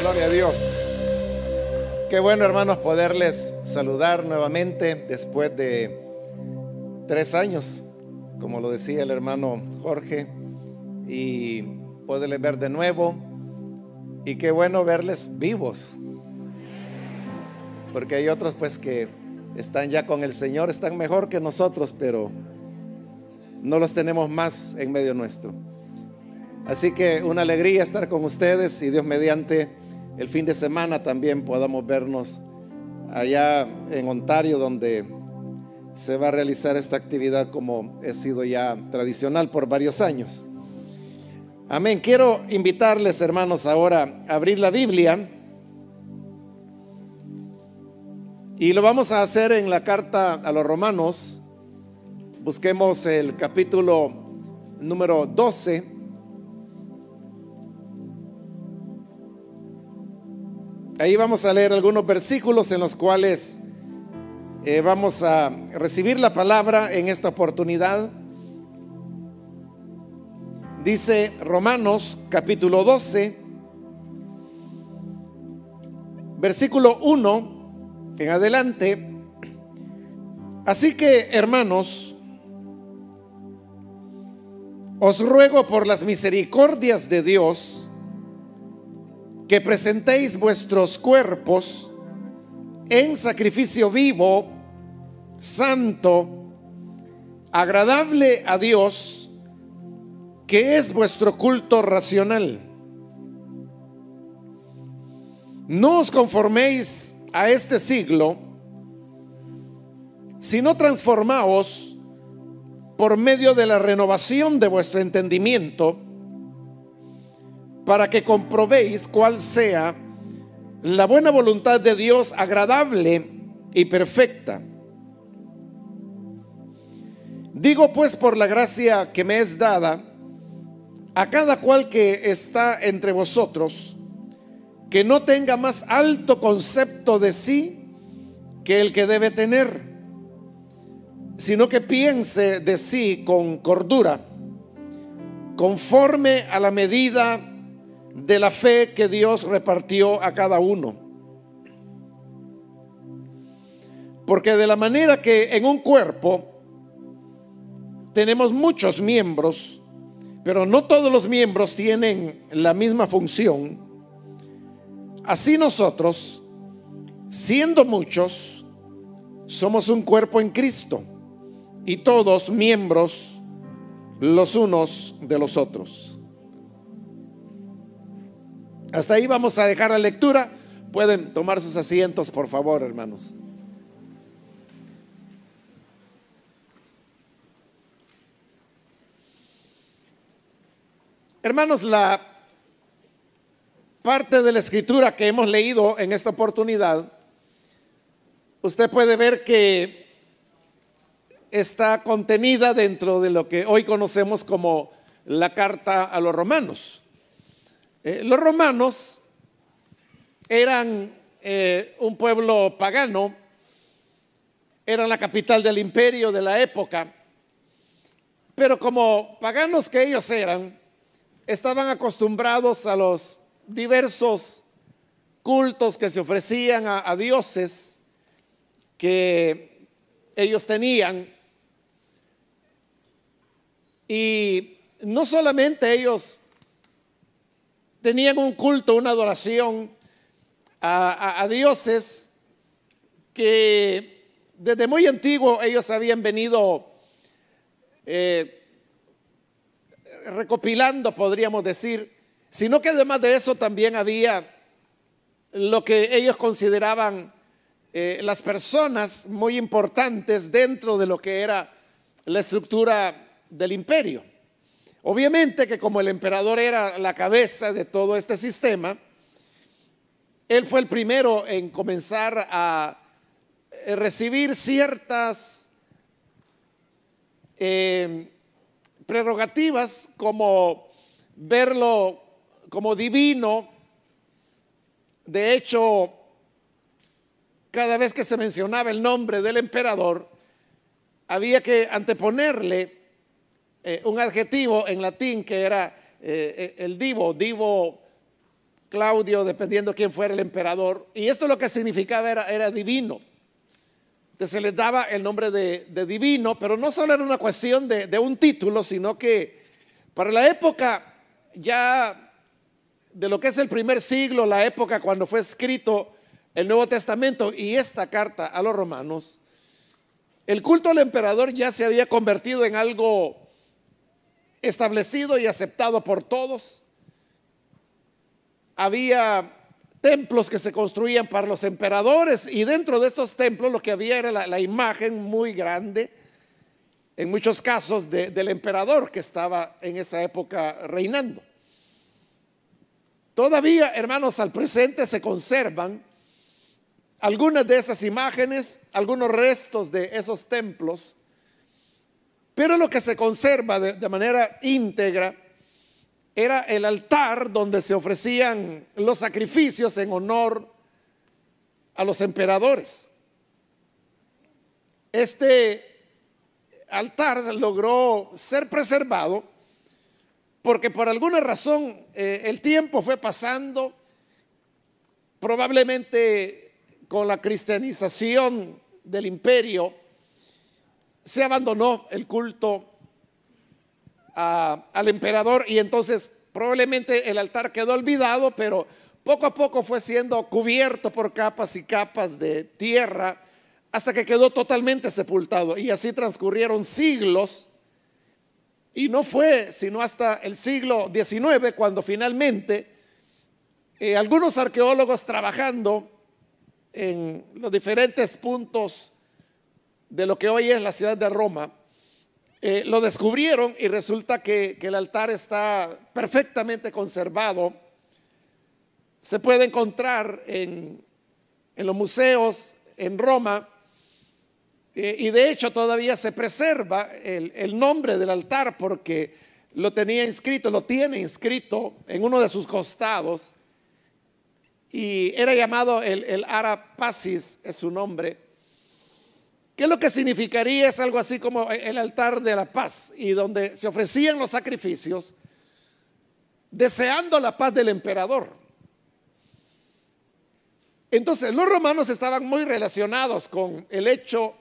Gloria a Dios. Qué bueno, hermanos, poderles saludar nuevamente después de tres años, como lo decía el hermano Jorge, y poderles ver de nuevo. Y qué bueno verles vivos. Porque hay otros pues que están ya con el Señor, están mejor que nosotros, pero no los tenemos más en medio nuestro. Así que una alegría estar con ustedes y Dios mediante el fin de semana también podamos vernos allá en Ontario donde se va a realizar esta actividad como ha sido ya tradicional por varios años. Amén. Quiero invitarles, hermanos, ahora a abrir la Biblia. Y lo vamos a hacer en la carta a los romanos. Busquemos el capítulo número 12. Ahí vamos a leer algunos versículos en los cuales eh, vamos a recibir la palabra en esta oportunidad. Dice Romanos capítulo 12, versículo 1 en adelante. Así que, hermanos, os ruego por las misericordias de Dios, que presentéis vuestros cuerpos en sacrificio vivo, santo, agradable a Dios, que es vuestro culto racional. No os conforméis a este siglo, sino transformaos por medio de la renovación de vuestro entendimiento para que comprobéis cuál sea la buena voluntad de Dios agradable y perfecta. Digo pues por la gracia que me es dada a cada cual que está entre vosotros, que no tenga más alto concepto de sí que el que debe tener, sino que piense de sí con cordura, conforme a la medida de la fe que Dios repartió a cada uno. Porque de la manera que en un cuerpo tenemos muchos miembros, pero no todos los miembros tienen la misma función, así nosotros, siendo muchos, somos un cuerpo en Cristo y todos miembros los unos de los otros. Hasta ahí vamos a dejar la lectura. Pueden tomar sus asientos, por favor, hermanos. Hermanos, la parte de la escritura que hemos leído en esta oportunidad, usted puede ver que está contenida dentro de lo que hoy conocemos como la carta a los romanos. Eh, los romanos eran eh, un pueblo pagano, eran la capital del imperio de la época, pero como paganos que ellos eran, estaban acostumbrados a los diversos cultos que se ofrecían a dioses que ellos tenían. Y no solamente ellos tenían un culto, una adoración a, dioses que desde muy antiguo ellos habían venido eh, recopilando, podríamos decir, sino que además de eso también había lo que ellos consideraban eh, las personas muy importantes dentro de lo que era la estructura del imperio. Obviamente que como el emperador era la cabeza de todo este sistema, él fue el primero en comenzar a eh, recibir ciertas eh, prerrogativas como verlo como divino. De hecho, cada vez que se mencionaba el nombre del emperador, había que anteponerle eh, un adjetivo en latín que era eh, eh, el divo, divo Claudio, dependiendo quién fuera el emperador. Y esto lo que significaba era, era divino. Entonces se les daba el nombre de, divino, pero no solo era una cuestión de, de un título, sino que para la época ya de lo que es el primer siglo, la época cuando fue escrito el Nuevo Testamento y esta carta a los romanos, el culto al emperador ya se había convertido en algo establecido y aceptado por todos había templos que se construían para los emperadores y dentro de estos templos lo que había era la, imagen muy grande, en muchos casos, del emperador que estaba en esa época reinando. Todavía, hermanos, al presente se conservan algunas de esas imágenes, algunos restos de esos templos, pero lo que se conserva de manera íntegra era el altar donde se ofrecían los sacrificios en honor a los emperadores. Este altar logró ser preservado porque por alguna razón eh, el tiempo fue pasando, probablemente con la cristianización del imperio, se abandonó el culto al emperador y entonces probablemente el altar quedó olvidado, pero poco a poco fue siendo cubierto por capas y capas de tierra hasta que quedó totalmente sepultado. Y así transcurrieron siglos. Y no fue sino hasta el siglo XIX cuando finalmente eh, algunos arqueólogos trabajando en los diferentes puntos de lo que hoy es la ciudad de Roma, eh, lo descubrieron y resulta que, el altar está perfectamente conservado. Se puede encontrar en, los museos en Roma eh, y de hecho todavía se preserva el, nombre del altar porque lo tenía inscrito, lo tiene inscrito en uno de sus costados y era llamado el, el Arapasis, es su nombre. ¿Qué es lo que significaría? Es algo así como el altar de la paz y donde se ofrecían los sacrificios deseando la paz del emperador. Entonces los romanos estaban muy relacionados con el hecho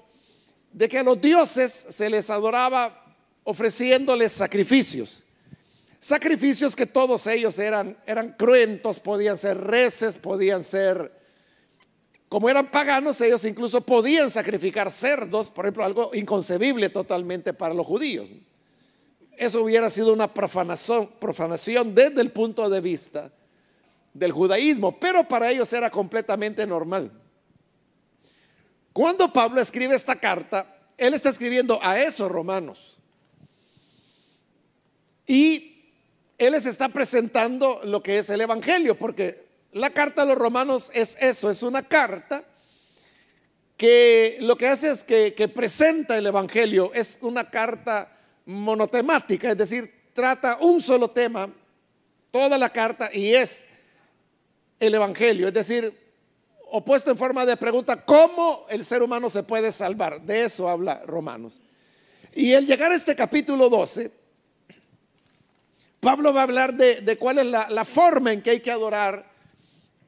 de que a los dioses se les adoraba ofreciéndoles sacrificios. Sacrificios que todos ellos eran, eran cruentos, podían ser reces, podían ser como eran paganos, ellos incluso podían sacrificar cerdos, por ejemplo, algo inconcebible totalmente para los judíos. Eso hubiera sido una profanación, desde el punto de vista del judaísmo, pero para ellos era completamente normal. Cuando Pablo escribe esta carta, él está escribiendo a esos romanos. Y él les está presentando lo que es el Evangelio, porque la carta a los romanos es eso, es una carta que lo que hace es que, presenta el Evangelio, es una carta monotemática, es decir, trata un solo tema, toda la carta, y es el Evangelio, es decir, opuesto en forma de pregunta, ¿cómo el ser humano se puede salvar? De eso habla Romanos. Y al llegar a este capítulo 12, Pablo va a hablar de, cuál es la, la, forma en que hay que adorar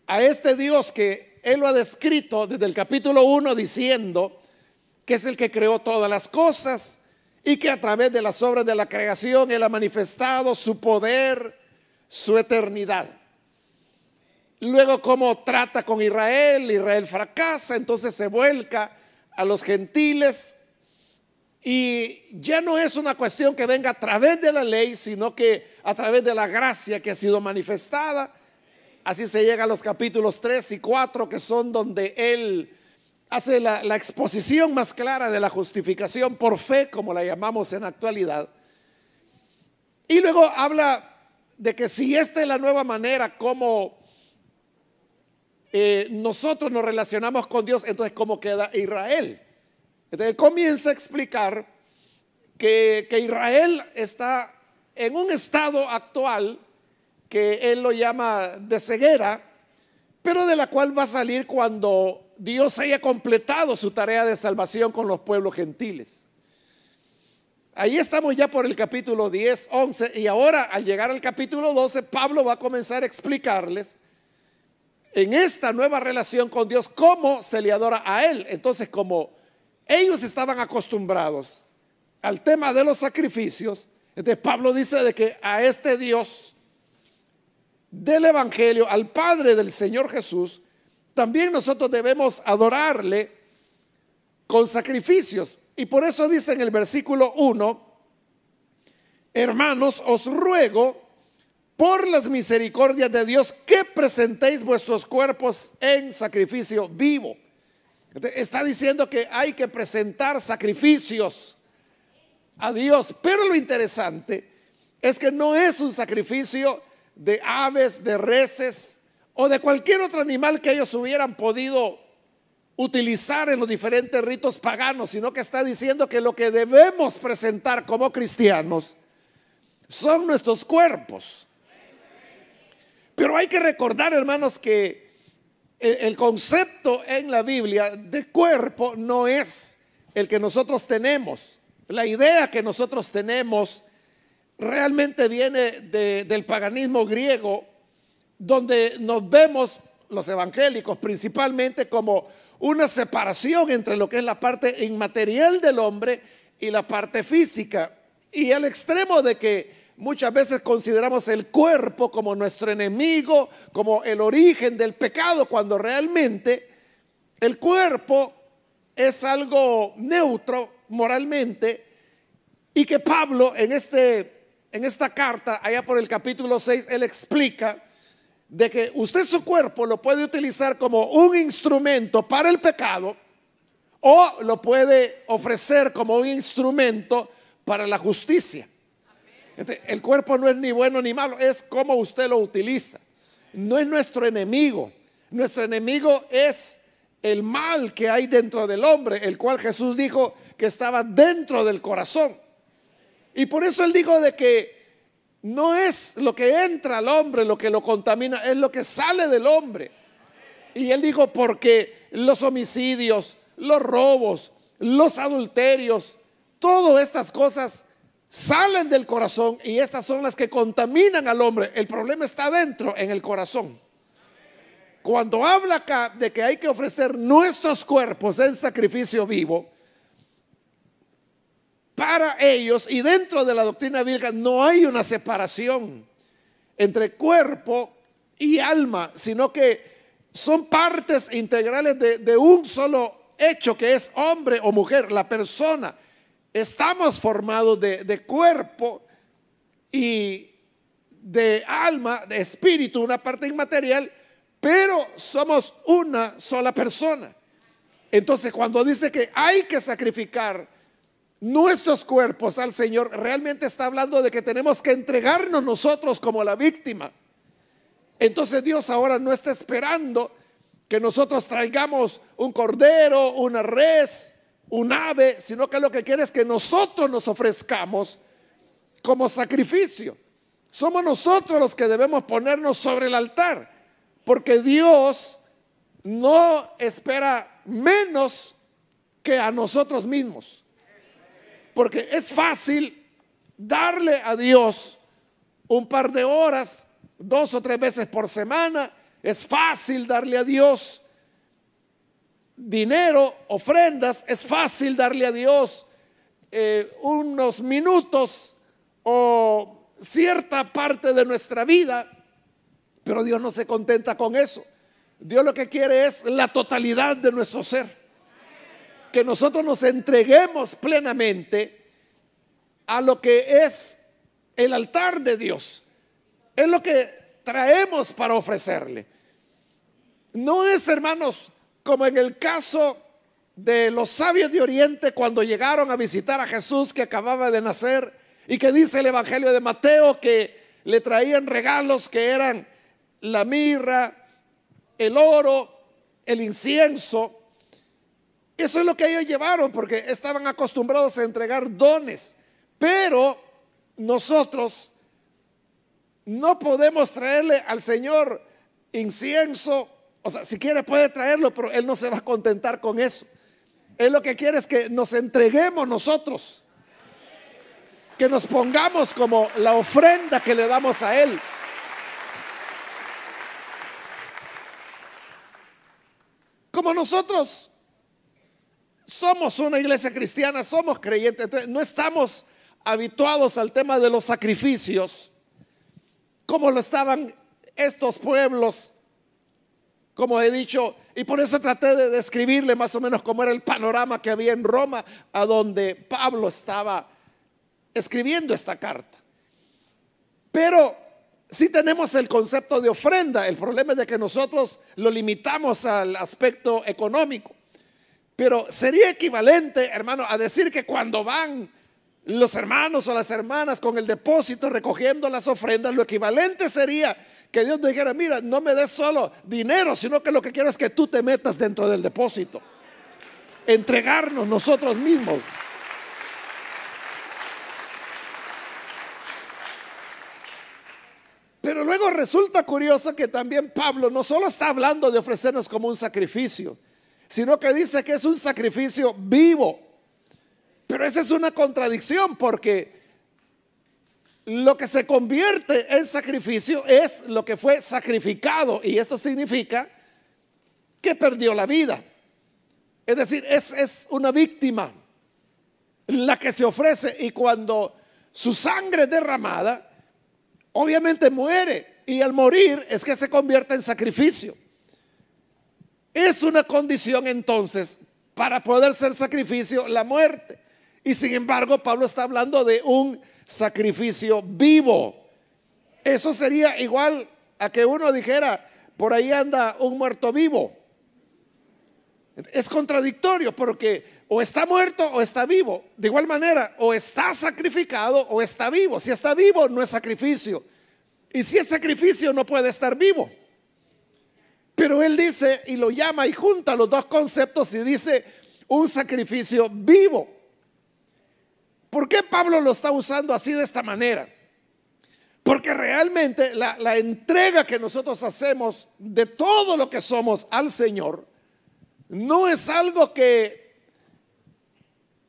a este Dios que Él lo ha descrito desde el capítulo 1 diciendo que es el que creó todas las cosas y que a través de las obras de la creación Él ha manifestado su poder, su eternidad. Luego cómo trata con Israel, Israel fracasa, entonces se vuelca a los gentiles y ya no es una cuestión que venga a través de la ley, sino que a través de la gracia que ha sido manifestada Así se llega a los capítulos 3 y 4, que son donde él hace la, exposición más clara de la justificación por fe, como la llamamos en actualidad. Y luego habla de que si esta es la nueva manera como eh, nosotros nos relacionamos con Dios, entonces cómo queda Israel. Entonces comienza a explicar que, que Israel está en un estado actual que él lo llama de ceguera, pero de la cual va a salir cuando Dios haya completado su tarea de salvación con los pueblos gentiles. Ahí estamos ya por el capítulo 10, 11 y ahora al llegar al capítulo 12, Pablo va a comenzar a explicarles en esta nueva relación con Dios, cómo se le adora a Él. Entonces, como ellos estaban acostumbrados al tema de los sacrificios, entonces Pablo dice de que a este Dios del Evangelio, al Padre del Señor Jesús, también nosotros debemos adorarle con sacrificios. Y por eso dice en el versículo 1, hermanos, os ruego por las misericordias de Dios que presentéis vuestros cuerpos en sacrificio vivo. Está diciendo que hay que presentar sacrificios a Dios. Pero lo interesante es que no es un sacrificio de aves, de reses o de cualquier otro animal que ellos hubieran podido utilizar en los diferentes ritos paganos, sino que está diciendo que lo que debemos presentar como cristianos son nuestros cuerpos. Pero hay que recordar, hermanos, que el concepto en la Biblia de cuerpo no es el que nosotros tenemos. La idea que nosotros tenemos realmente viene del paganismo griego, donde nos vemos los evangélicos principalmente como una separación entre lo que es la parte inmaterial del hombre y la parte física. Y al extremo de que Muchas veces consideramos el cuerpo como nuestro enemigo, como el origen del pecado, cuando realmente el cuerpo es algo neutro moralmente y que Pablo en, este, en esta carta, allá por el capítulo 6, él explica de que usted su cuerpo lo puede utilizar como un instrumento para el pecado o lo puede ofrecer como un instrumento para la justicia. Este, el cuerpo no es ni bueno ni malo, es como usted lo utiliza. No es nuestro enemigo. Nuestro enemigo es el mal que hay dentro del hombre, el cual Jesús dijo que estaba dentro del corazón. Y por eso él dijo de que no es lo que entra al hombre lo que lo contamina, es lo que sale del hombre. Y él dijo porque los homicidios, los robos, los adulterios, todas estas cosas salen del corazón y estas son las que contaminan al hombre. El problema está dentro, en el corazón. Cuando habla acá de que hay que ofrecer nuestros cuerpos en sacrificio vivo, para ellos y dentro de la doctrina bíblica no hay una separación entre cuerpo y alma, sino que son partes integrales de, de un solo hecho que es hombre o mujer, la persona. Estamos formados de, cuerpo y de alma, de espíritu, una parte inmaterial, pero somos una sola persona. Entonces, cuando dice que hay que sacrificar nuestros cuerpos al Señor, realmente está hablando de que tenemos que entregarnos nosotros como la víctima. Entonces Dios ahora no está esperando que nosotros traigamos un cordero, una res, un ave, sino que lo que quiere es que nosotros nos ofrezcamos como sacrificio. Somos nosotros los que debemos ponernos sobre el altar, porque Dios no espera menos que a nosotros mismos. Porque es fácil darle a Dios un par de horas, dos o tres veces por semana. Es fácil darle a Dios dinero, ofrendas, es fácil darle a Dios eh, unos minutos o cierta parte de nuestra vida, pero Dios no se contenta con eso. Dios lo que quiere es la totalidad de nuestro ser. Que nosotros nos entreguemos plenamente a lo que es el altar de Dios. Es lo que traemos para ofrecerle. No es, hermanos, como en el caso de los sabios de Oriente cuando llegaron a visitar a Jesús que acababa de nacer y que dice el Evangelio de Mateo que le traían regalos que eran la mirra, el oro, el incienso. Eso es lo que ellos llevaron porque estaban acostumbrados a entregar dones. Pero nosotros no podemos traerle al Señor incienso, o sea, si quiere puede traerlo, pero Él no se va a contentar con eso. Él lo que quiere es que nos entreguemos nosotros. Que nos pongamos como la ofrenda que le damos a Él. como nosotros somos una iglesia cristiana, somos creyentes, no estamos habituados al tema de los sacrificios, como lo estaban estos pueblos, como he dicho, y por eso traté de describirle más o menos cómo era el panorama que había en Roma, a donde Pablo estaba escribiendo esta carta. Pero si tenemos el concepto de ofrenda, el problema es de que nosotros lo limitamos al aspecto económico. Pero sería equivalente, hermano, a decir que cuando van los hermanos o las hermanas con el depósito recogiendo las ofrendas, lo equivalente sería que Dios dijera, mira, no me des solo dinero, sino que lo que quiero es que tú te metas dentro del depósito. Entregarnos nosotros mismos. Pero luego resulta curioso que también Pablo no solo está hablando de ofrecernos como un sacrificio, sino que dice que es un sacrificio vivo. Pero esa es una contradicción porque lo que se convierte en sacrificio es lo que fue sacrificado y esto significa que perdió la vida. Es decir, es, es una víctima la que se ofrece y cuando su sangre es derramada, obviamente muere y al morir es que se convierte en sacrificio. Es una condición entonces para poder ser sacrificio la muerte. Y sin embargo, Pablo está hablando de un sacrificio vivo. Eso sería igual a que uno dijera, por ahí anda un muerto vivo. Es contradictorio porque o está muerto o está vivo. De igual manera, o está sacrificado o está vivo. Si está vivo, no es sacrificio. Y si es sacrificio, no puede estar vivo. Pero él dice y lo llama y junta los dos conceptos y dice un sacrificio vivo. ¿Por qué Pablo lo está usando así de esta manera? Porque realmente la, entrega que nosotros hacemos de todo lo que somos al Señor no es algo que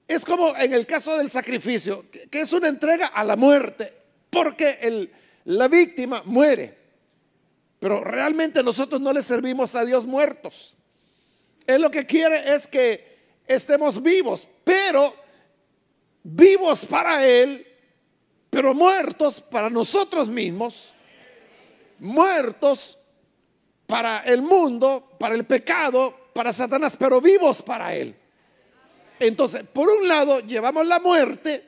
es como en el caso del sacrificio, que, es una entrega a la muerte, porque la víctima muere. Pero realmente nosotros no le servimos a Dios muertos. Él lo que quiere es que estemos vivos, pero vivos para Él, pero muertos para nosotros mismos, muertos para el mundo, para el pecado, para Satanás, pero vivos para Él. Entonces, por un lado llevamos la muerte,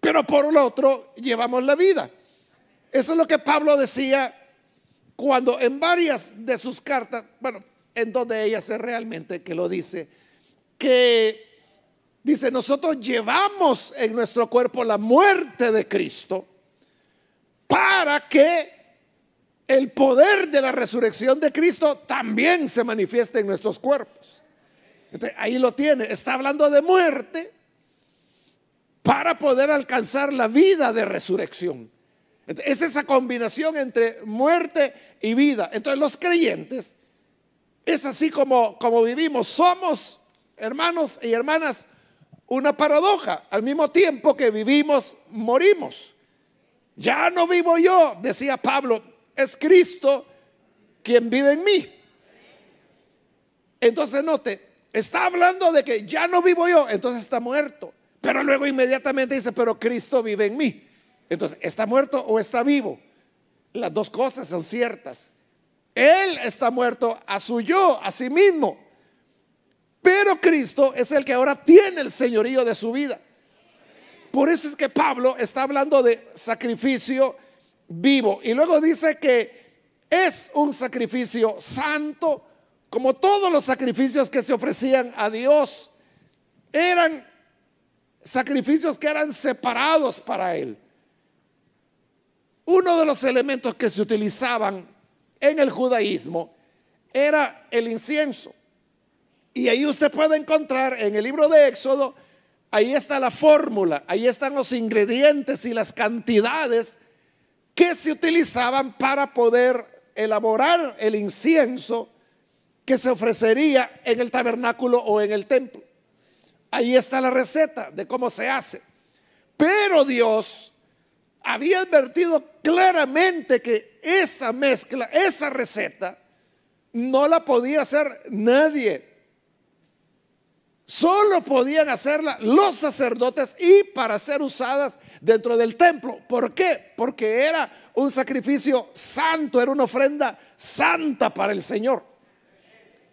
pero por el otro llevamos la vida. Eso es lo que Pablo decía cuando en varias de sus cartas, bueno, en donde ella es realmente que lo dice, que Dice, nosotros llevamos en nuestro cuerpo la muerte de Cristo para que el poder de la resurrección de Cristo también se manifieste en nuestros cuerpos. ahí lo tiene, está hablando de muerte para poder alcanzar la vida de resurrección. Es esa combinación entre muerte y vida. Entonces los creyentes es así como, como vivimos. Somos hermanos y hermanas una paradoja. Al mismo tiempo que vivimos, morimos. Ya no vivo yo, decía Pablo, es Cristo quien vive en mí. Entonces note, está hablando de que ya no vivo yo, entonces está muerto. Pero luego inmediatamente dice, pero Cristo vive en mí. Entonces, ¿está muerto o está vivo? Las dos cosas son ciertas. Él está muerto a su yo, a sí mismo. Pero Cristo es el que ahora tiene el señorío de su vida. Por eso es que Pablo está hablando de sacrificio vivo. Y luego dice que es un sacrificio santo, como todos los sacrificios que se ofrecían a Dios. Eran sacrificios que eran separados para Él. Uno de los elementos que se utilizaban en el judaísmo era el incienso. Y ahí usted puede encontrar en el libro de Éxodo, ahí está la fórmula, ahí están los ingredientes y las cantidades que se utilizaban para poder elaborar el incienso que se ofrecería en el tabernáculo o en el templo. Ahí está la receta de cómo se hace. Pero Dios había advertido claramente que esa mezcla, esa receta, no la podía hacer nadie solo podían hacerla los sacerdotes y para ser usadas dentro del templo. ¿Por qué? Porque era un sacrificio santo, era una ofrenda santa para el Señor.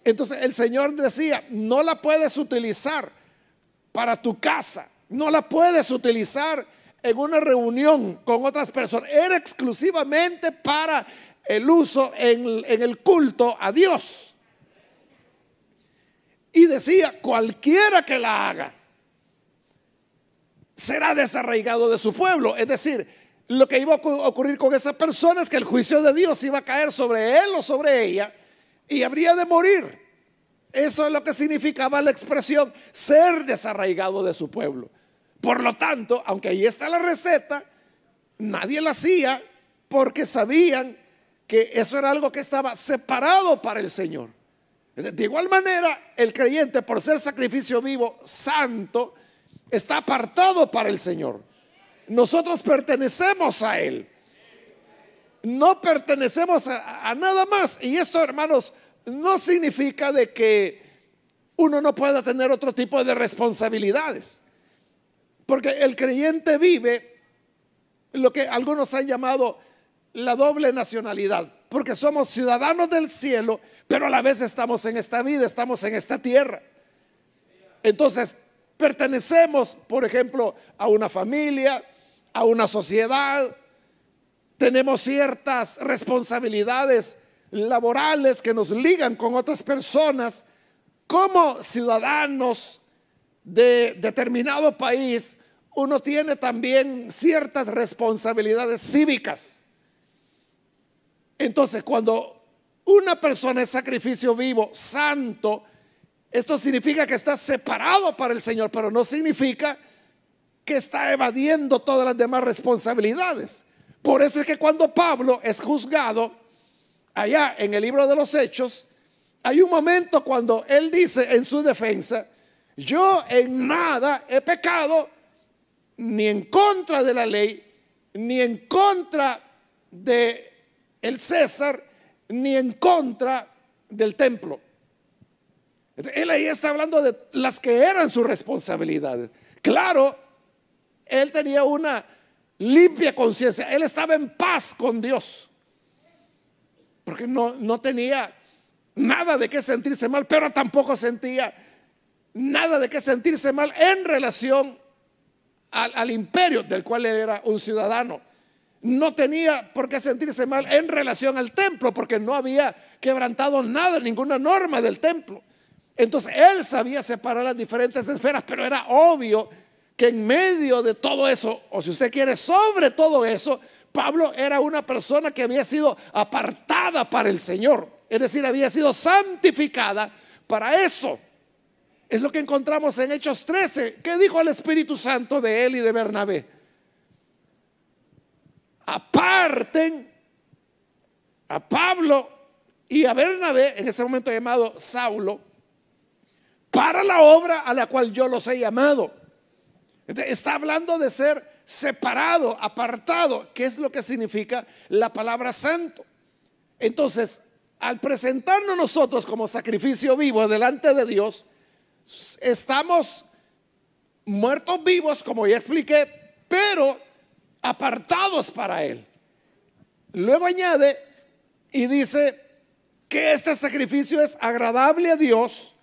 Entonces el Señor decía, no la puedes utilizar para tu casa, no la puedes utilizar en una reunión con otras personas, era exclusivamente para el uso en, el culto a Dios. Y decía, cualquiera que la haga será desarraigado de su pueblo. Es decir, lo que iba a ocurrir con esa persona es que el juicio de Dios iba a caer sobre él o sobre ella y habría de morir. Eso es lo que significaba la expresión ser desarraigado de su pueblo. Por lo tanto, aunque ahí está la receta, nadie la hacía porque sabían que eso era algo que estaba separado para el Señor. De igual manera, el creyente, por ser sacrificio vivo, santo, está apartado para el Señor. Nosotros pertenecemos a Él. No pertenecemos a, nada más. Y esto, hermanos, no significa de que uno no pueda tener otro tipo de responsabilidades. Porque el creyente vive lo que algunos han llamado la doble nacionalidad. Porque somos ciudadanos del cielo, pero a la vez estamos en esta vida, estamos en esta tierra. Entonces, pertenecemos, por ejemplo, a una familia, a una sociedad, tenemos ciertas responsabilidades laborales que nos ligan con otras personas como ciudadanos de determinado país, uno tiene también ciertas responsabilidades cívicas. Entonces, cuando una persona es sacrificio vivo, santo, esto significa que está separado para el Señor, pero no significa que está evadiendo todas las demás responsabilidades. Por eso es que cuando Pablo es juzgado, allá en el libro de los Hechos, hay un momento cuando él dice en su defensa, yo en nada he pecado, ni en contra de la ley, ni en contra de el César, ni en contra del templo. Él ahí está hablando de las que eran sus responsabilidades. Claro, él tenía una limpia conciencia, él estaba en paz con Dios, porque no, no tenía nada de qué sentirse mal, pero tampoco sentía nada de qué sentirse mal en relación al, imperio del cual él era un ciudadano no tenía por qué sentirse mal en relación al templo, porque no había quebrantado nada, ninguna norma del templo. Entonces él sabía separar las diferentes esferas, pero era obvio que en medio de todo eso, o si usted quiere, sobre todo eso, Pablo era una persona que había sido apartada para el Señor, es decir, había sido santificada para eso. Es lo que encontramos en Hechos 13. ¿Qué dijo el Espíritu Santo de él y de Bernabé? aparten a Pablo y a Bernabé, en ese momento llamado Saulo, para la obra a la cual yo los he llamado. Está hablando de ser separado, apartado, que es lo que significa la palabra santo. Entonces, al presentarnos nosotros como sacrificio vivo delante de Dios, estamos muertos vivos, como ya expliqué, pero apartados para Él. Luego añade y dice que este sacrificio es agradable a Dios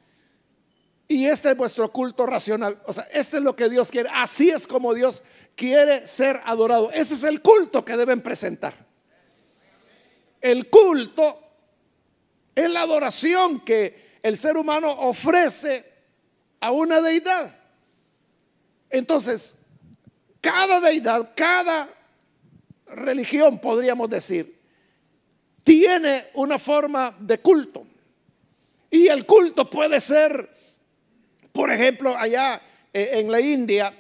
y este es vuestro culto racional. O sea, este es lo que Dios quiere. Así es como Dios quiere ser adorado. Ese es el culto que deben presentar. El culto es la adoración que el ser humano ofrece a una deidad. Entonces, cada deidad, cada religión, podríamos decir, tiene una forma de culto. Y el culto puede ser, por ejemplo, allá eh, en la India,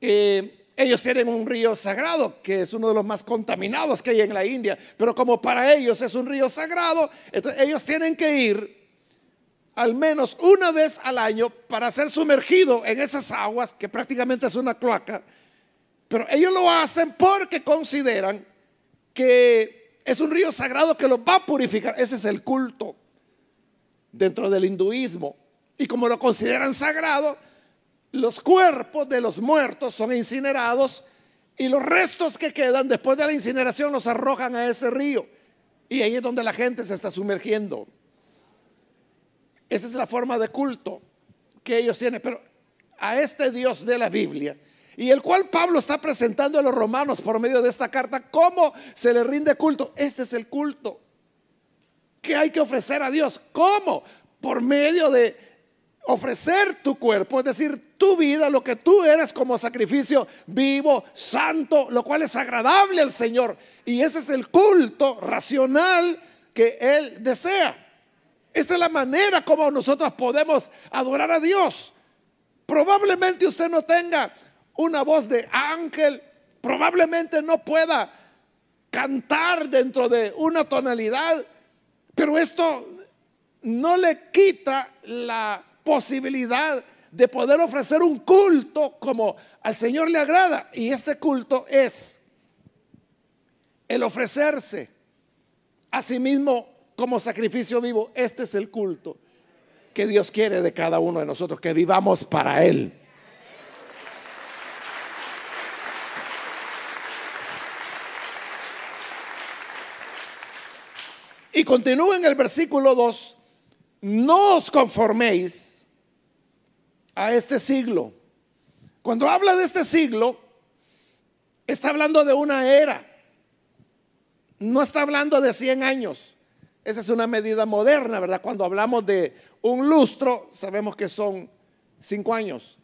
eh, ellos tienen un río sagrado, que es uno de los más contaminados que hay en la India, pero como para ellos es un río sagrado, entonces ellos tienen que ir al menos una vez al año para ser sumergido en esas aguas, que prácticamente es una cloaca, pero ellos lo hacen porque consideran que es un río sagrado que los va a purificar. Ese es el culto dentro del hinduismo. Y como lo consideran sagrado, los cuerpos de los muertos son incinerados y los restos que quedan después de la incineración los arrojan a ese río. Y ahí es donde la gente se está sumergiendo. Esa es la forma de culto que ellos tienen. Pero a este Dios de la Biblia, y el cual Pablo está presentando a los romanos por medio de esta carta, ¿cómo se le rinde culto? Este es el culto que hay que ofrecer a Dios. ¿Cómo? Por medio de ofrecer tu cuerpo, es decir, tu vida, lo que tú eres como sacrificio vivo, santo, lo cual es agradable al Señor. Y ese es el culto racional que Él desea. Esta es la manera como nosotros podemos adorar a Dios. Probablemente usted no tenga una voz de ángel, probablemente no pueda cantar dentro de una tonalidad, pero esto no le quita la posibilidad de poder ofrecer un culto como al Señor le agrada. Y este culto es el ofrecerse a sí mismo como sacrificio vivo. Este es el culto que Dios quiere de cada uno de nosotros, que vivamos para Él. Y continúa en el versículo 2, no os conforméis a este siglo. Cuando habla de este siglo, está hablando de una era. No está hablando de 100 años. Esa es una medida moderna, ¿verdad? Cuando hablamos de un lustro, sabemos que son 5 años.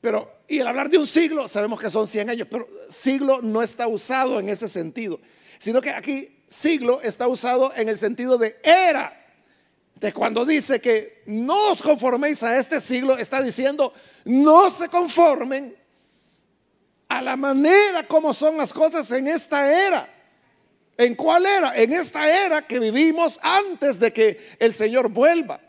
Pero, y el hablar de un siglo, sabemos que son 100 años, pero siglo no está usado en ese sentido, sino que aquí siglo está usado en el sentido de era. De cuando dice que no os conforméis a este siglo, está diciendo no se conformen a la manera como son las cosas en esta era. ¿En cuál era? En esta era que vivimos antes de que el Señor vuelva.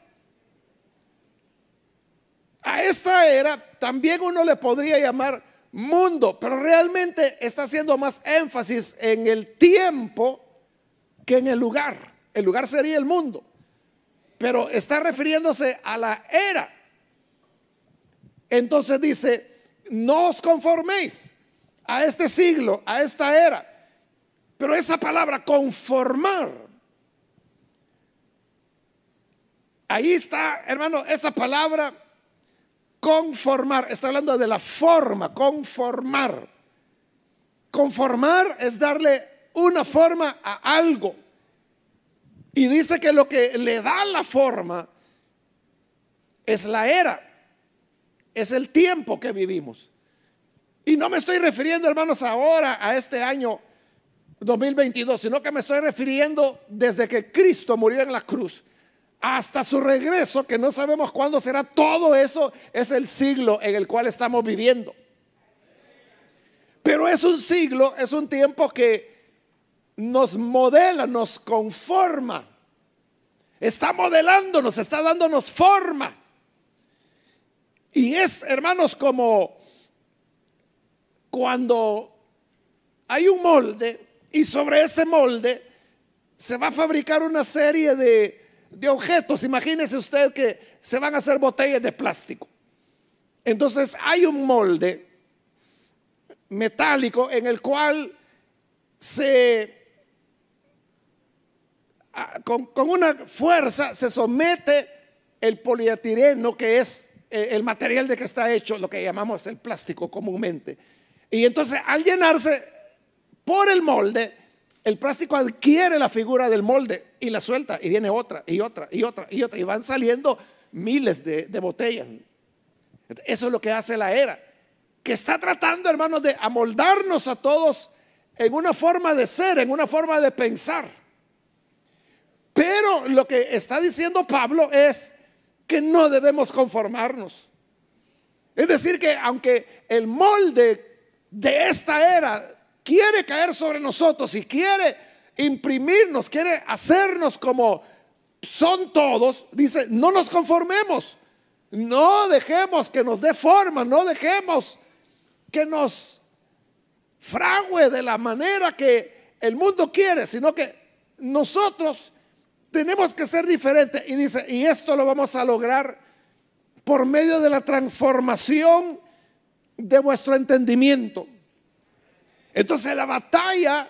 A esta era también uno le podría llamar mundo, pero realmente está haciendo más énfasis en el tiempo que en el lugar. El lugar sería el mundo pero está refiriéndose a la era. Entonces dice, no os conforméis a este siglo, a esta era. Pero esa palabra, conformar, ahí está, hermano, esa palabra, conformar, está hablando de la forma, conformar. Conformar es darle una forma a algo. Y dice que lo que le da la forma es la era, es el tiempo que vivimos. Y no me estoy refiriendo, hermanos, ahora a este año 2022, sino que me estoy refiriendo desde que Cristo murió en la cruz hasta su regreso, que no sabemos cuándo será. Todo eso es el siglo en el cual estamos viviendo. Pero es un siglo, es un tiempo que nos modela, nos conforma. Está modelándonos, está dándonos forma. Y es, hermanos, como cuando hay un molde y sobre ese molde se va a fabricar una serie de, de objetos. Imagínese usted que se van a hacer botellas de plástico. Entonces hay un molde metálico en el cual se con, una fuerza se somete el polietileno, que es eh, el material de que está hecho, lo que llamamos el plástico comúnmente. Y entonces al llenarse por el molde, el plástico adquiere la figura del molde y la suelta y viene otra y otra y otra y otra y van saliendo miles de, de botellas. Eso es lo que hace la era, que está tratando, hermanos, de amoldarnos a todos en una forma de ser, en una forma de pensar. Pero lo que está diciendo Pablo es que no debemos conformarnos. Es decir, que aunque el molde de esta era quiere caer sobre nosotros y quiere imprimirnos, quiere hacernos como son todos, dice, no nos conformemos, no dejemos que nos dé forma, no dejemos que nos frague de la manera que el mundo quiere, sino que nosotros tenemos que ser diferentes. Y dice, y esto lo vamos a lograr por medio de la transformación de vuestro entendimiento. Entonces la batalla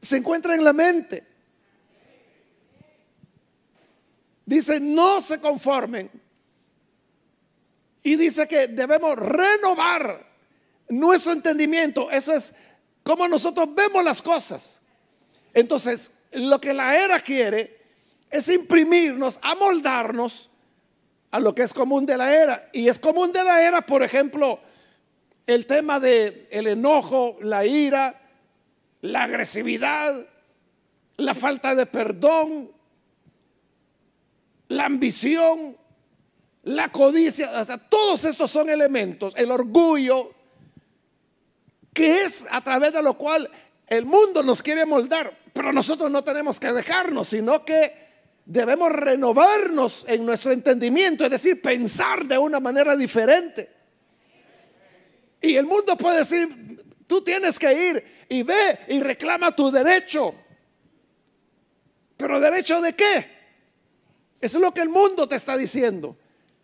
se encuentra en la mente. Dice, no se conformen. Y dice que debemos renovar nuestro entendimiento. Eso es como nosotros vemos las cosas. Entonces, lo que la era quiere es imprimirnos, amoldarnos a lo que es común de la era. Y es común de la era, por ejemplo, el tema de el enojo, la ira, la agresividad, la falta de perdón, la ambición, la codicia, o sea, todos estos son elementos, el orgullo, que es a través de lo cual el mundo nos quiere moldar, pero nosotros no tenemos que dejarnos, sino que debemos renovarnos en nuestro entendimiento, es decir, pensar de una manera diferente. Y el mundo puede decir, tú tienes que ir y ve y reclama tu derecho. Pero derecho de qué? Eso es lo que el mundo te está diciendo.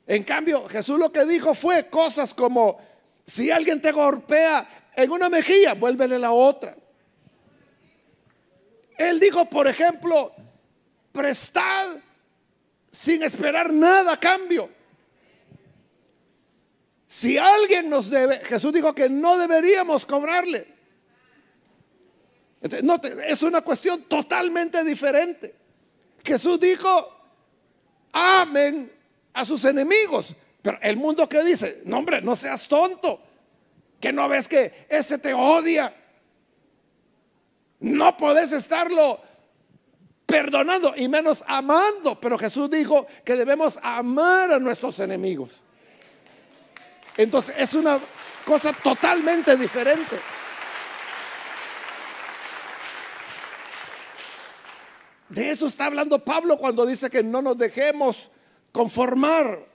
En cambio, Jesús lo que dijo fue cosas como, si alguien te golpea en una mejilla, vuélvele la otra. Él dijo, por ejemplo, prestad sin esperar nada a cambio. Si alguien nos debe, Jesús dijo que no deberíamos cobrarle. No, es una cuestión totalmente diferente. Jesús dijo, amen a sus enemigos. Pero el mundo que dice, no hombre, no seas tonto, que no ves que ese te odia. No podés estarlo perdonando y menos amando. Pero Jesús dijo que debemos amar a nuestros enemigos. Entonces es una cosa totalmente diferente. De eso está hablando Pablo cuando dice que no nos dejemos conformar,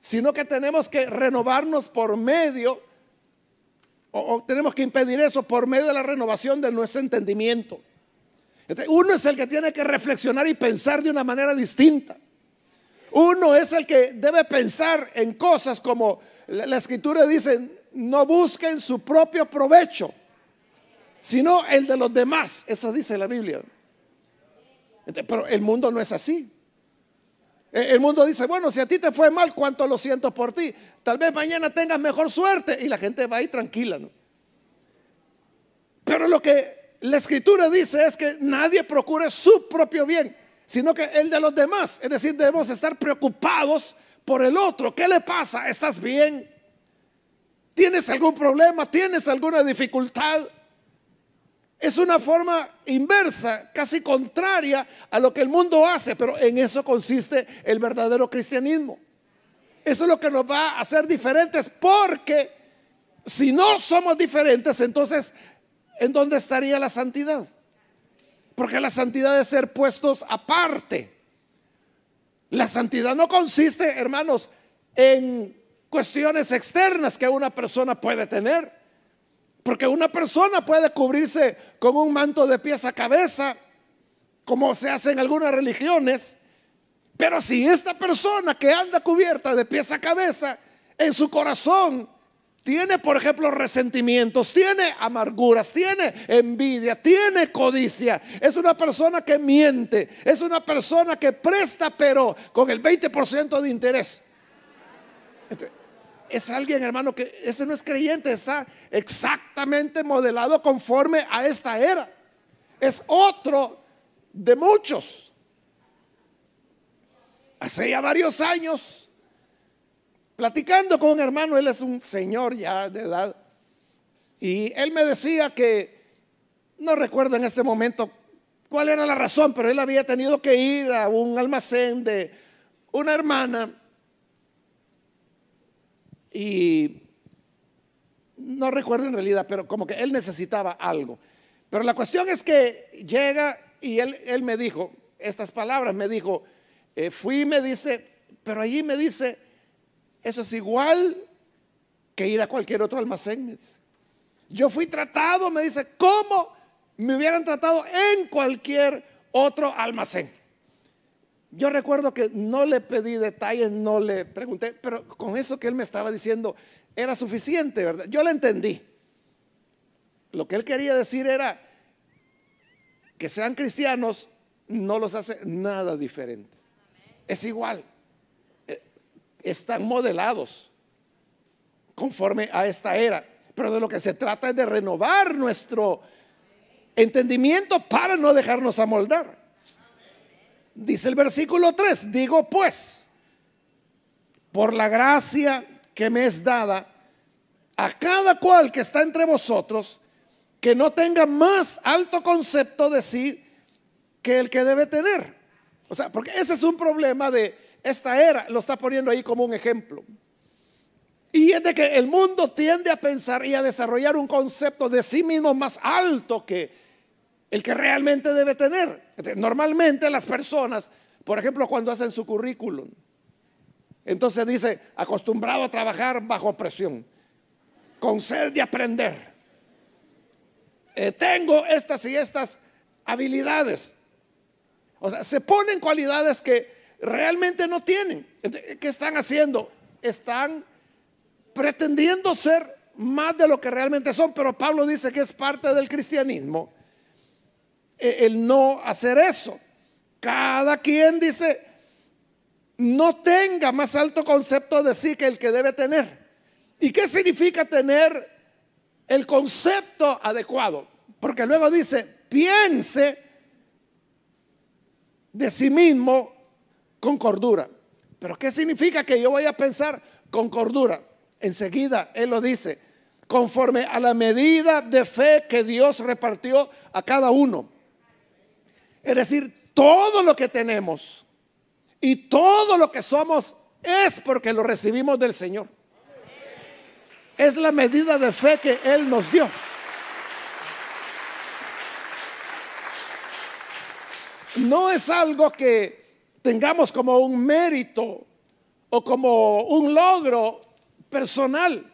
sino que tenemos que renovarnos por medio, o, tenemos que impedir eso por medio de la renovación de nuestro entendimiento. Uno es el que tiene que reflexionar y pensar de una manera distinta. Uno es el que debe pensar en cosas como la, escritura dice, no busquen su propio provecho, sino el de los demás. Eso dice la Biblia. Pero el mundo no es así. El mundo dice, bueno, si a ti te fue mal, ¿cuánto lo siento por ti? Tal vez mañana tengas mejor suerte y la gente va ahí tranquila. Pero lo que la escritura dice es que nadie procure su propio bien, sino que el de los demás. Es decir, debemos estar preocupados por el otro. ¿Qué le pasa? ¿Estás bien? ¿Tienes algún problema? ¿Tienes alguna dificultad? Es una forma inversa, casi contraria a lo que el mundo hace, pero en eso consiste el verdadero cristianismo. Eso es lo que nos va a hacer diferentes, porque si no somos diferentes, entonces ¿en dónde estaría la santidad? Porque la santidad es ser puestos aparte. La santidad no consiste, hermanos, en cuestiones externas que una persona puede tener. Porque una persona puede cubrirse con un manto de pies a cabeza, como se hace en algunas religiones. Pero si esta persona que anda cubierta de pies a cabeza, en su corazón tiene, por ejemplo, resentimientos, tiene amarguras, tiene envidia, tiene codicia. Es una persona que miente, es una persona que presta, pero con el 20% de interés. Este, es alguien, hermano, que ese no es creyente, está exactamente modelado conforme a esta era. Es otro de muchos. Hace ya varios años platicando con un hermano, él es un señor ya de edad, y él me decía que, no recuerdo en este momento cuál era la razón, pero él había tenido que ir a un almacén de una hermana y no recuerdo en realidad, pero como que él necesitaba algo. Pero la cuestión es que llega y él, me dijo estas palabras, me dijo, eh, fui me dice, pero allí me dice, eso es igual que ir a cualquier otro almacén, me dice. Yo fui tratado, me dice, como me hubieran tratado en cualquier otro almacén. Yo recuerdo que no le pedí detalles, no le pregunté, pero con eso que él me estaba diciendo era suficiente, ¿verdad? Yo le entendí. Lo que él quería decir era que sean cristianos no los hace nada diferentes. Es igual. Están modelados conforme a esta era. Pero de lo que se trata es de renovar nuestro entendimiento para no dejarnos amoldar. Dice el versículo 3, digo pues, por la gracia que me es dada, a cada cual que está entre vosotros, que no tenga más alto concepto de sí que el que debe tener. O sea, porque ese es un problema de esta era, lo está poniendo ahí como un ejemplo. Y es de que el mundo tiende a pensar y a desarrollar un concepto de sí mismo más alto que el que realmente debe tener. Normalmente las personas, por ejemplo, cuando hacen su currículum, entonces dice, acostumbrado a trabajar bajo presión, con sed de aprender. Eh, tengo estas y estas habilidades. O sea, se ponen cualidades que realmente no tienen. ¿Qué están haciendo? Están pretendiendo ser más de lo que realmente son, pero Pablo dice que es parte del cristianismo eh, el no hacer eso. Cada quien dice, no tenga más alto concepto de sí que el que debe tener. ¿Y qué significa tener el concepto adecuado? Porque luego dice, piense de sí mismo con cordura. Pero ¿qué significa que yo voy a pensar con cordura? Enseguida Él lo dice, conforme a la medida de fe que Dios repartió a cada uno. Es decir, todo lo que tenemos y todo lo que somos es porque lo recibimos del Señor. Es la medida de fe que Él nos dio. No es algo que tengamos como un mérito o como un logro personal.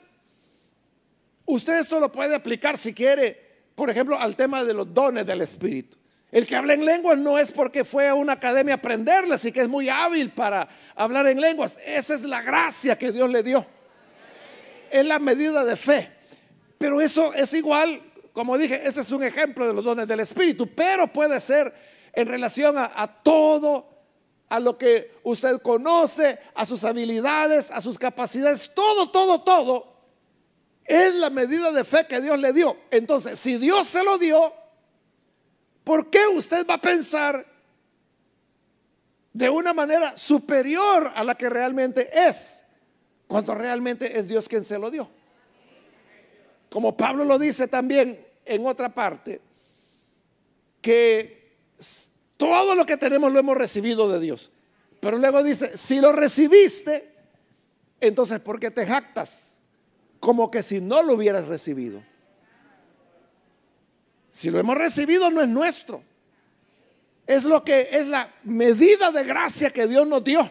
Usted esto lo puede aplicar si quiere, por ejemplo, al tema de los dones del Espíritu. El que habla en lenguas no es porque fue a una academia a aprenderlas y que es muy hábil para hablar en lenguas. Esa es la gracia que Dios le dio. Es la medida de fe. Pero eso es igual, como dije, ese es un ejemplo de los dones del Espíritu, pero puede ser en relación a, a todo a lo que usted conoce, a sus habilidades, a sus capacidades, todo, todo, todo, es la medida de fe que Dios le dio. Entonces, si Dios se lo dio, ¿por qué usted va a pensar de una manera superior a la que realmente es, cuando realmente es Dios quien se lo dio? Como Pablo lo dice también en otra parte, que todo lo que tenemos lo hemos recibido de Dios. Pero luego dice, si lo recibiste, entonces ¿por qué te jactas? Como que si no lo hubieras recibido. Si lo hemos recibido no es nuestro. Es lo que es la medida de gracia que Dios nos dio.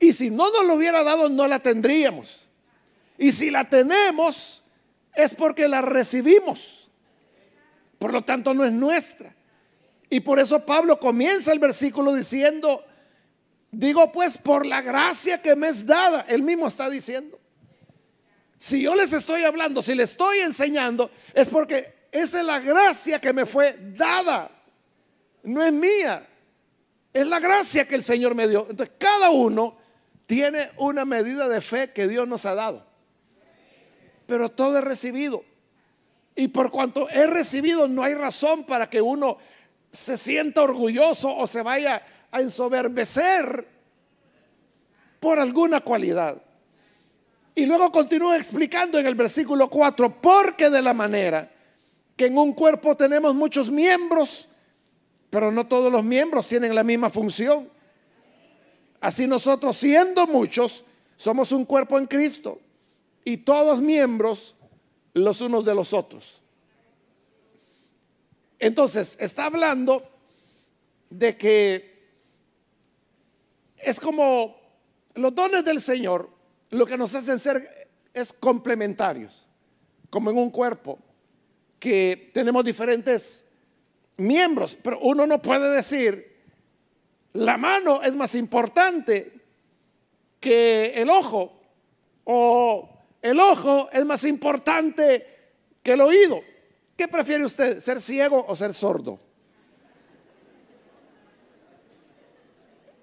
Y si no nos lo hubiera dado, no la tendríamos. Y si la tenemos, es porque la recibimos. Por lo tanto, no es nuestra. Y por eso Pablo comienza el versículo diciendo, digo pues por la gracia que me es dada, él mismo está diciendo. Si yo les estoy hablando, si les estoy enseñando, es porque esa es la gracia que me fue dada. No es mía. Es la gracia que el Señor me dio. Entonces, cada uno tiene una medida de fe que Dios nos ha dado. Pero todo es recibido. Y por cuanto he recibido, no hay razón para que uno se sienta orgulloso o se vaya a ensoberbecer por alguna cualidad. Y luego continúa explicando en el versículo 4, porque de la manera que en un cuerpo tenemos muchos miembros, pero no todos los miembros tienen la misma función. Así nosotros, siendo muchos, somos un cuerpo en Cristo y todos miembros los unos de los otros. Entonces, está hablando de que es como los dones del Señor, lo que nos hacen ser es complementarios, como en un cuerpo, que tenemos diferentes miembros, pero uno no puede decir, la mano es más importante que el ojo, o el ojo es más importante que el oído. ¿Qué prefiere usted, ser ciego o ser sordo?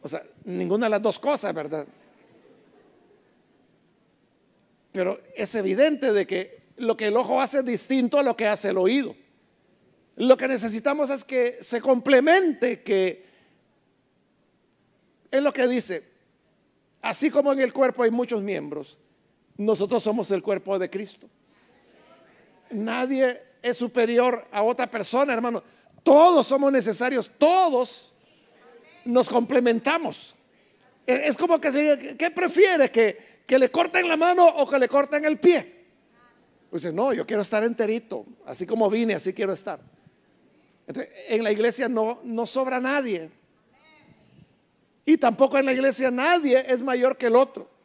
O sea, ninguna de las dos cosas, ¿verdad? Pero es evidente de que lo que el ojo hace es distinto a lo que hace el oído. Lo que necesitamos es que se complemente, que es lo que dice, así como en el cuerpo hay muchos miembros, nosotros somos el cuerpo de Cristo. Nadie es superior a otra persona, hermano. Todos somos necesarios, todos nos complementamos. Es como que se ¿qué prefiere? ¿Que, que le corten la mano o que le corten el pie? Pues no, yo quiero estar enterito, así como vine, así quiero estar. en la iglesia no, no sobra nadie. Y tampoco en la iglesia nadie es mayor que el otro.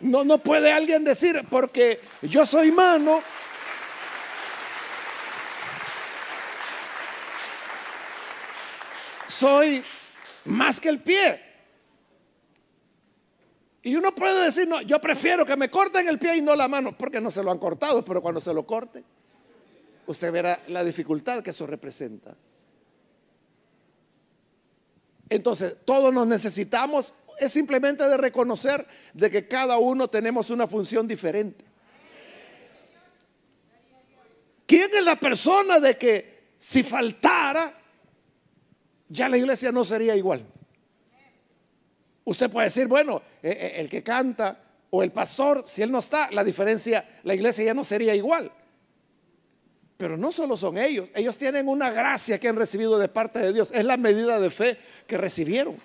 No, no puede alguien decir, porque yo soy mano, soy más que el pie. Y uno puede decir, no, yo prefiero que me corten el pie y no la mano, porque no se lo han cortado, pero cuando se lo corte, usted verá la dificultad que eso representa. Entonces, todos nos necesitamos, es simplemente de reconocer de que cada uno tenemos una función diferente. ¿Quién es la persona de que si faltara, ya la iglesia no sería igual? Usted puede decir, bueno, eh, eh, el que canta o el pastor, si él no está, la diferencia, la iglesia ya no sería igual. Pero no solo son ellos, ellos tienen una gracia que han recibido de parte de Dios. Es la medida de fe que recibieron.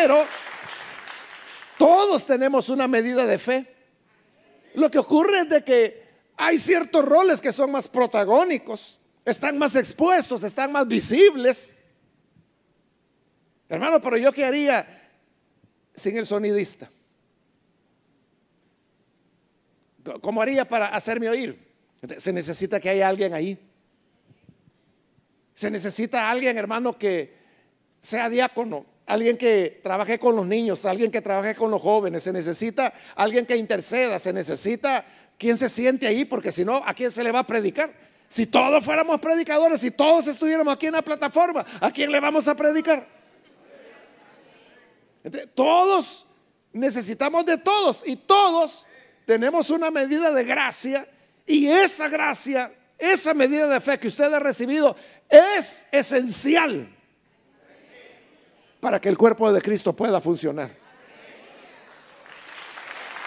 Pero todos tenemos una medida de fe. Lo que ocurre es de que hay ciertos roles que son más protagónicos, están más expuestos, están más visibles. Hermano, pero yo qué haría sin el sonidista? ¿Cómo haría para hacerme oír? Se necesita que haya alguien ahí. Se necesita alguien, hermano, que sea diácono, alguien que trabaje con los niños, alguien que trabaje con los jóvenes. Se necesita alguien que interceda, se necesita quien se siente ahí, porque si no, ¿a quién se le va a predicar? Si todos fuéramos predicadores, si todos estuviéramos aquí en la plataforma, ¿a quién le vamos a predicar? todos necesitamos de todos y todos tenemos una medida de gracia y esa gracia, esa medida de fe que usted ha recibido es esencial para que el cuerpo de Cristo pueda funcionar.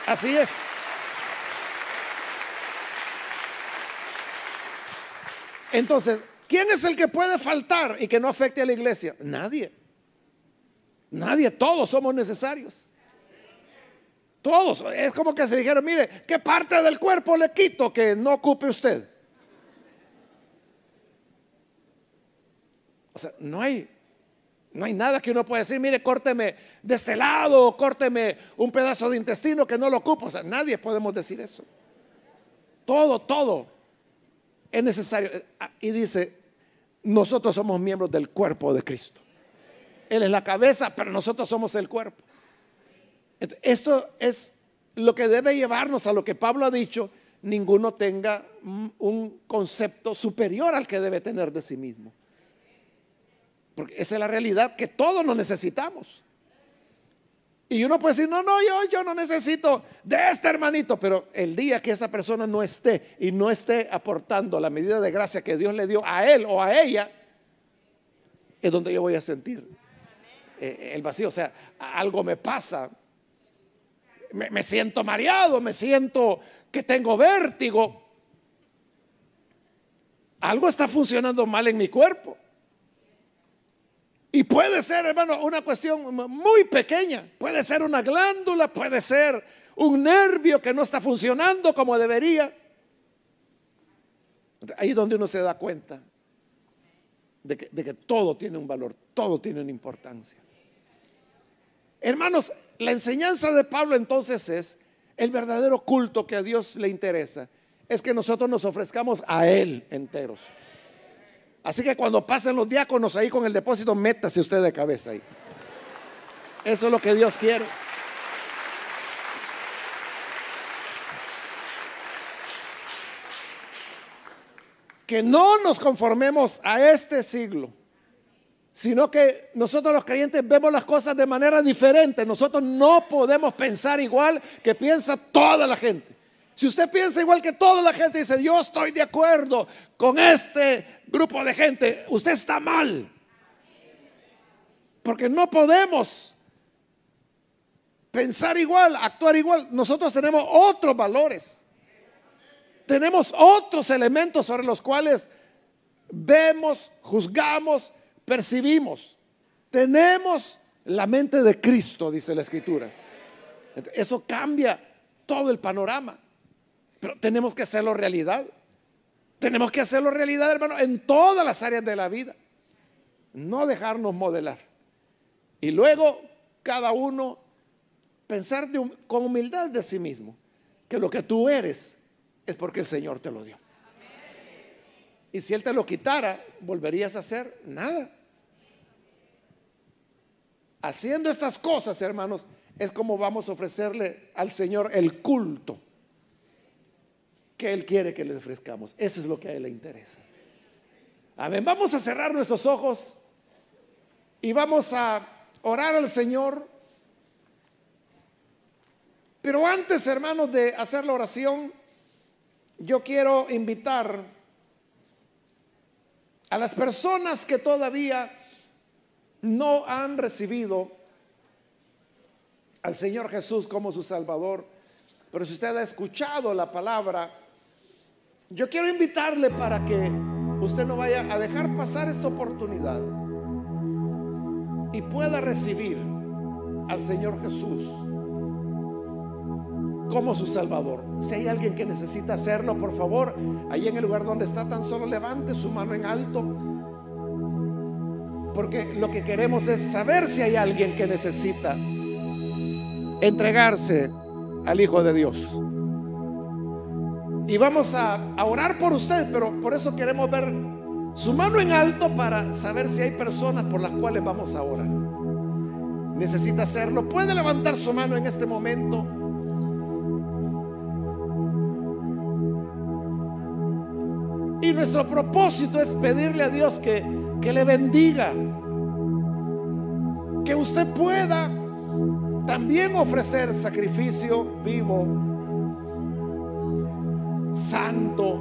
Así es. Entonces, ¿quién es el que puede faltar y que no afecte a la iglesia? Nadie. Nadie, todos somos necesarios. Todos. Es como que se dijeron, mire, ¿qué parte del cuerpo le quito que no ocupe usted? O sea, no hay, no hay nada que uno pueda decir, mire, córteme de este lado, córteme un pedazo de intestino que no lo ocupo. O sea, nadie podemos decir eso. Todo, todo es necesario. Y dice, nosotros somos miembros del cuerpo de Cristo. Él es la cabeza, pero nosotros somos el cuerpo. Esto es lo que debe llevarnos a lo que Pablo ha dicho, ninguno tenga un concepto superior al que debe tener de sí mismo. Porque esa es la realidad que todos lo necesitamos. Y uno puede decir, no, no, yo, yo no necesito de este hermanito, pero el día que esa persona no esté y no esté aportando la medida de gracia que Dios le dio a él o a ella, es donde yo voy a sentir eh, el vacío. O sea, algo me pasa, me, siento mareado, me siento que tengo vértigo. Algo está funcionando mal en mi cuerpo. Y puede ser, hermano, una cuestión muy pequeña. Puede ser una glándula, puede ser un nervio que no está funcionando como debería. Ahí es donde uno se da cuenta de que, de que todo tiene un valor, todo tiene una importancia. Hermanos, la enseñanza de Pablo entonces es el verdadero culto que a Dios le interesa. es que nosotros nos ofrezcamos a Él enteros. Así que cuando pasen los diáconos ahí con el depósito, métase usted de cabeza ahí. Eso es lo que Dios quiere. Que no nos conformemos a este siglo, sino que nosotros los creyentes vemos las cosas de manera diferente. Nosotros no podemos pensar igual que piensa toda la gente. Si usted piensa igual que toda la gente dice, yo estoy de acuerdo con este grupo de gente, usted está mal. Porque no podemos pensar igual, actuar igual. Nosotros tenemos otros valores. Tenemos otros elementos sobre los cuales vemos, juzgamos, percibimos. Tenemos la mente de Cristo, dice la Escritura. Eso cambia todo el panorama. Pero tenemos que hacerlo realidad. Tenemos que hacerlo realidad, hermano, en todas las áreas de la vida. No dejarnos modelar. Y luego cada uno pensar con humildad de sí mismo que lo que tú eres es porque el Señor te lo dio. Y si Él te lo quitara, volverías a hacer nada. Haciendo estas cosas, hermanos, es como vamos a ofrecerle al Señor el culto que Él quiere que le ofrezcamos. Eso es lo que a Él le interesa. Amén. Vamos a cerrar nuestros ojos y vamos a orar al Señor. Pero antes, hermanos, de hacer la oración, yo quiero invitar a las personas que todavía no han recibido al Señor Jesús como su Salvador, pero si usted ha escuchado la palabra, yo quiero invitarle para que usted no vaya a dejar pasar esta oportunidad y pueda recibir al Señor Jesús como su Salvador. Si hay alguien que necesita hacerlo, por favor, ahí en el lugar donde está, tan solo levante su mano en alto. Porque lo que queremos es saber si hay alguien que necesita entregarse al Hijo de Dios. Y vamos a, orar por usted, pero por eso queremos ver su mano en alto para saber si hay personas por las cuales vamos a orar. Necesita hacerlo. Puede levantar su mano en este momento. Y nuestro propósito es pedirle a Dios que, que le bendiga. Que usted pueda también ofrecer sacrificio vivo santo,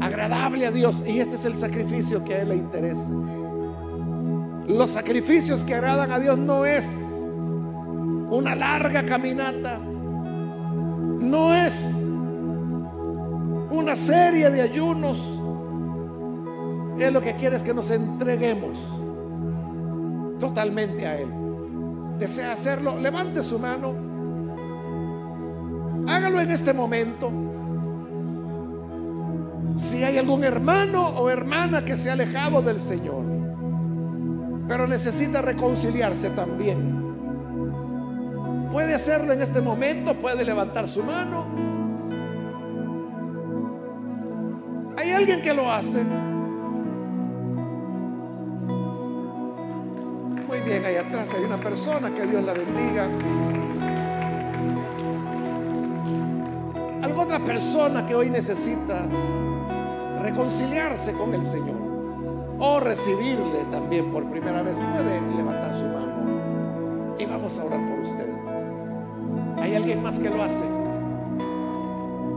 agradable a Dios. Y este es el sacrificio que a Él le interesa. Los sacrificios que agradan a Dios no es una larga caminata, no es una serie de ayunos. Él lo que quiere es que nos entreguemos totalmente a Él. Desea hacerlo, levante su mano. Hágalo en este momento. Si hay algún hermano o hermana que se ha alejado del Señor, pero necesita reconciliarse también, puede hacerlo en este momento, puede levantar su mano. Hay alguien que lo hace. Muy bien, ahí atrás hay una persona, que Dios la bendiga. ¿Alguna otra persona que hoy necesita reconciliarse con el Señor o recibirle también por primera vez, puede levantar su mano y vamos a orar por usted. ¿Hay alguien más que lo hace?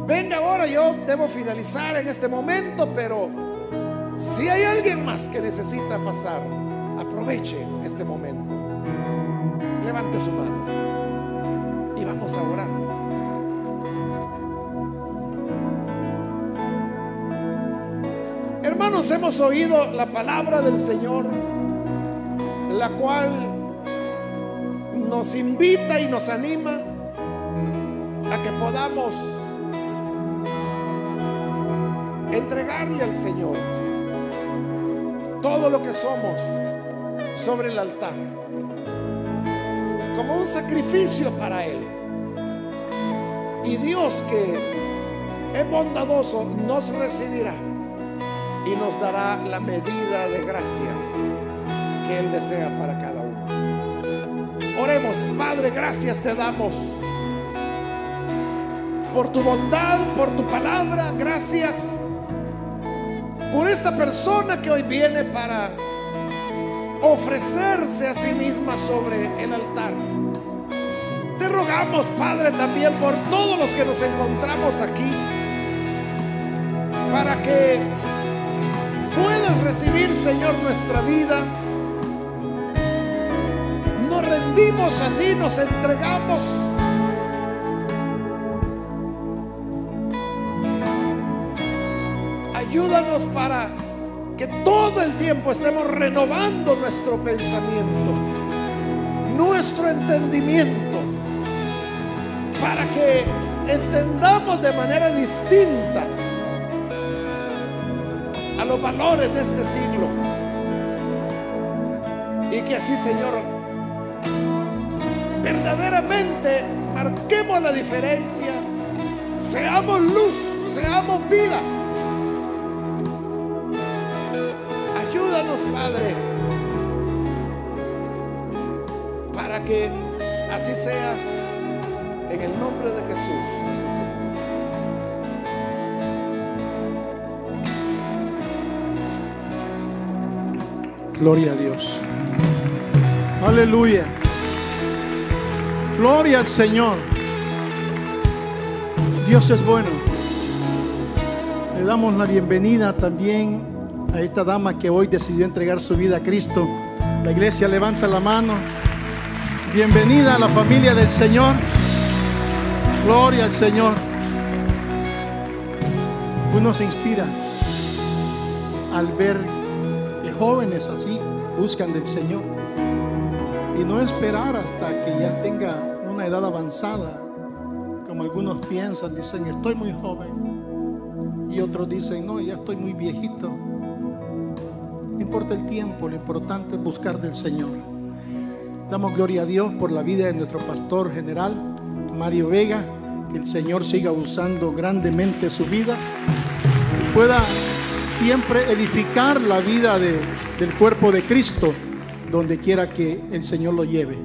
Venga ahora, yo debo finalizar en este momento, pero si hay alguien más que necesita pasar, aproveche este momento. Levante su mano y vamos a orar. Hemos oído la palabra del Señor, la cual nos invita y nos anima a que podamos entregarle al Señor todo lo que somos sobre el altar, como un sacrificio para Él. Y Dios que es bondadoso, nos recibirá y nos dará la medida de gracia que Él desea para cada uno. Oremos, Padre, gracias te damos por tu bondad, por tu palabra, gracias por esta persona que hoy viene para ofrecerse a sí misma sobre el altar. Te rogamos, Padre, también por todos los que nos encontramos aquí, para que puedas recibir, Señor, nuestra vida. Nos rendimos a ti, nos entregamos. Ayúdanos para que todo el tiempo estemos renovando nuestro pensamiento, nuestro entendimiento, para que entendamos de manera distinta a los valores de este siglo. Y que así, Señor, verdaderamente marquemos la diferencia, seamos luz, seamos vida. Ayúdanos, Padre, para que así sea en el nombre de Jesús, Gloria a Dios. Aleluya. Gloria al Señor. Dios es bueno. Le damos la bienvenida también a esta dama que hoy decidió entregar su vida a Cristo. La iglesia levanta la mano. Bienvenida a la familia del Señor. Gloria al Señor. Uno se inspira al ver jóvenes así buscan del Señor y no esperar hasta que ya tenga una edad avanzada, como algunos piensan, dicen, estoy muy joven, y otros dicen, no, ya estoy muy viejito. No importa el tiempo, lo importante es buscar del Señor. Damos gloria a Dios por la vida de nuestro pastor general, Mario Vega, que el Señor siga usando grandemente su vida pueda siempre edificar la vida de- del cuerpo de Cristo donde quiera que el Señor lo lleve.